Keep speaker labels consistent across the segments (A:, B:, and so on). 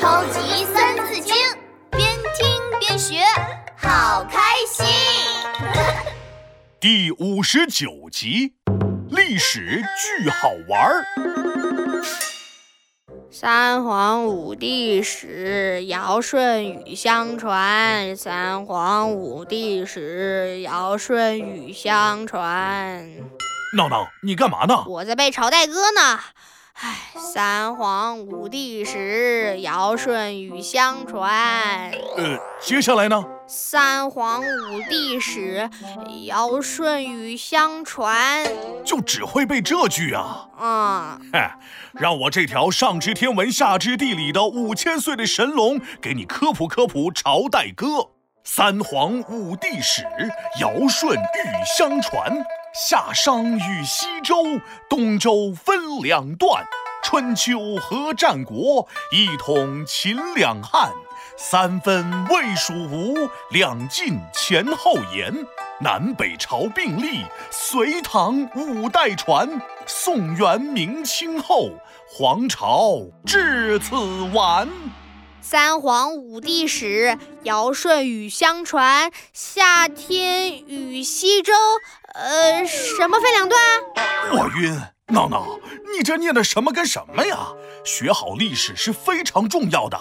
A: 超级三字经，边听边学，好开心。
B: 第五十九集，历史巨好玩儿。
C: 三皇五帝史，尧舜禹相传。三皇五帝史，尧舜禹相传。
B: 闹闹，你干嘛呢？
C: 我在背朝代歌呢。唉，三皇五帝史，尧舜禹相传。
B: 呃，接下来呢？
C: 三皇五帝史，尧舜禹相传。
B: 就只会背这句啊？
C: 嗯。
B: 嘿，让我这条上知天文下知地理的五千岁的神龙给你科普科普朝代歌。三皇五帝史，尧舜禹相传。夏商与西周，东周分两段。春秋和战国，一统秦两汉。三分魏蜀吴，两晋前后延。南北朝并立，隋唐五代传。宋元明清后，皇朝至此完。
C: 三皇五帝史，尧舜禹相传。夏天与西周，呃，什么分两段？
B: 我晕，闹闹，你这念的什么跟什么呀？学好历史是非常重要的。《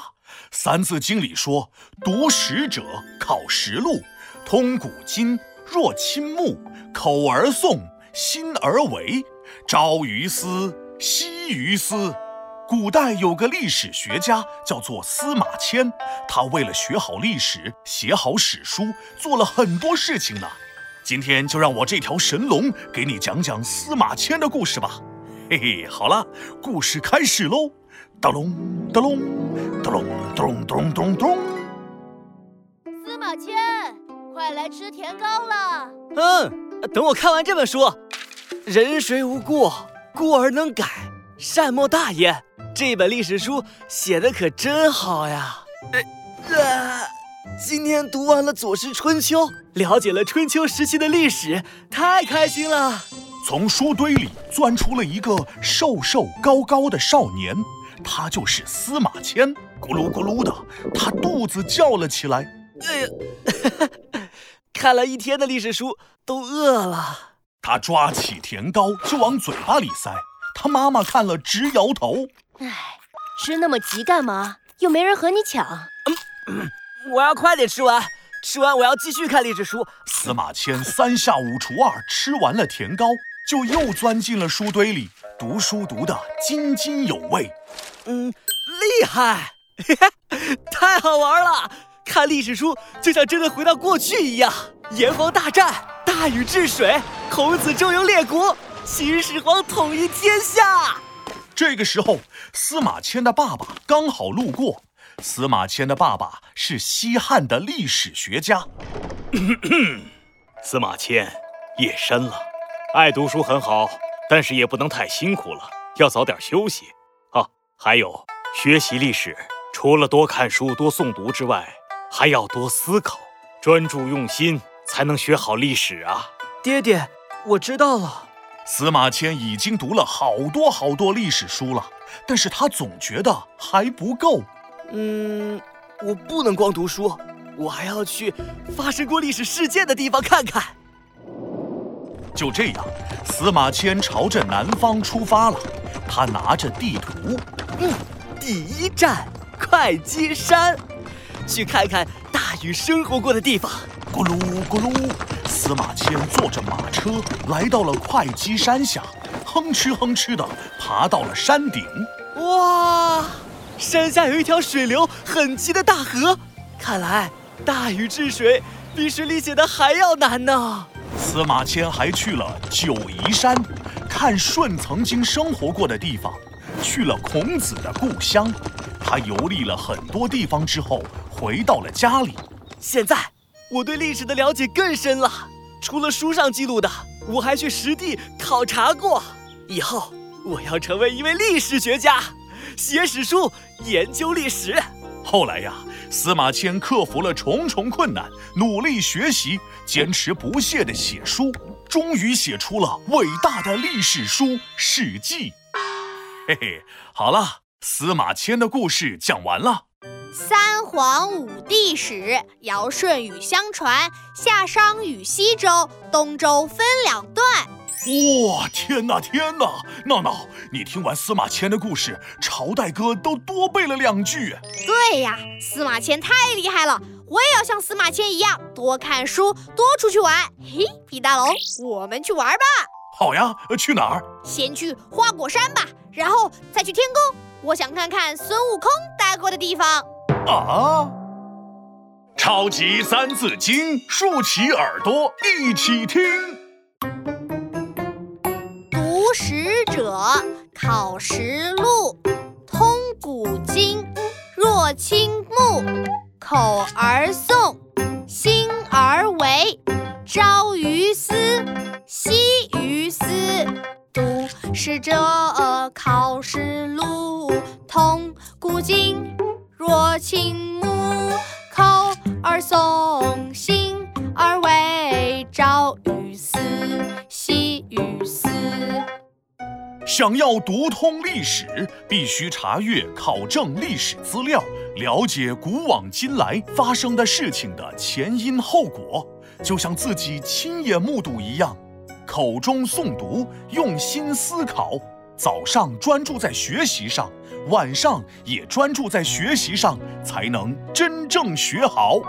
B: 三字经》里说：“读史者考实录，通古今，若亲目，口而诵，心而为，朝于斯，夕于斯。”古代有个历史学家叫做司马迁，他为了学好历史、写好史书，做了很多事情呢。今天就让我这条神龙给你讲讲司马迁的故事吧。嘿嘿，好了，故事开始喽！哒隆哒隆哒隆哒隆哒隆哒隆咚。
D: 司马迁，快来吃甜糕了。
E: 嗯，等我看完这本书。人谁无过，过而能改，善莫大焉。这本历史书写的可真好呀！呃，今天读完了《左氏春秋》，了解了春秋时期的历史，太开心了。
B: 从书堆里钻出了一个瘦瘦高高的少年，他就是司马迁。咕噜咕噜的，他肚子叫了起来。哎呀，
E: 看了一天的历史书，都饿了。
B: 他抓起甜糕就往嘴巴里塞，他妈妈看了直摇头。
D: 唉，吃那么急干嘛？又没人和你抢。
E: 嗯，我要快点吃完，吃完我要继续看历史书。
B: 司马迁三下五除二吃完了甜糕，就又钻进了书堆里读书，读得津津有味。
E: 嗯，厉害，太好玩了！看历史书就像真的回到过去一样。炎黄大战，大禹治水，孔子周游列国，秦始皇统一天下。
B: 这个时候，司马迁的爸爸刚好路过。司马迁的爸爸是西汉的历史学家。
F: 司马迁，夜深了，爱读书很好，但是也不能太辛苦了，要早点休息啊。还有，学习历史，除了多看书、多诵读之外，还要多思考，专注用心，才能学好历史啊。
E: 爹爹，我知道了。
B: 司马迁已经读了好多好多历史书了，但是他总觉得还不够。
E: 嗯，我不能光读书，我还要去发生过历史事件的地方看看。
B: 就这样，司马迁朝着南方出发了。他拿着地图，
E: 嗯，第一站会稽山，去看看大禹生活过的地方。
B: 咕噜咕噜。司马迁坐着马车来到了会稽山下，哼哧哼哧的爬到了山顶。
E: 哇，山下有一条水流很急的大河，看来大禹治水比水里写的还要难呢。
B: 司马迁还去了九嶷山，看舜曾经生活过的地方，去了孔子的故乡。他游历了很多地方之后，回到了家里。
E: 现在我对历史的了解更深了。除了书上记录的，我还去实地考察过。以后我要成为一位历史学家，写史书，研究历史。
B: 后来呀，司马迁克服了重重困难，努力学习，坚持不懈地写书，终于写出了伟大的历史书《史记》。嘿嘿，好了，司马迁的故事讲完了。
C: 三皇五帝史，尧舜禹相传，夏商与西周，东周分两段。
B: 哇，天哪，天哪！闹闹，你听完司马迁的故事，朝代歌都多背了两句。
C: 对呀，司马迁太厉害了，我也要像司马迁一样，多看书，多出去玩。嘿，皮大龙，我们去玩吧。
B: 好呀，去哪儿？
C: 先去花果山吧，然后再去天宫。我想看看孙悟空待过的地方。
B: 啊！超级三字经，竖起耳朵一起听。
C: 读史者考实录，通古今，若亲目，口而诵，心而为，朝于斯，夕于斯。读史者考实录，通古今。若亲目，口而诵，心而为，朝与夕，夕于斯。
B: 想要读通历史，必须查阅、考证历史资料，了解古往今来发生的事情的前因后果，就像自己亲眼目睹一样。口中诵读，用心思考。早上专注在学习上，晚上也专注在学习上，才能真正学好。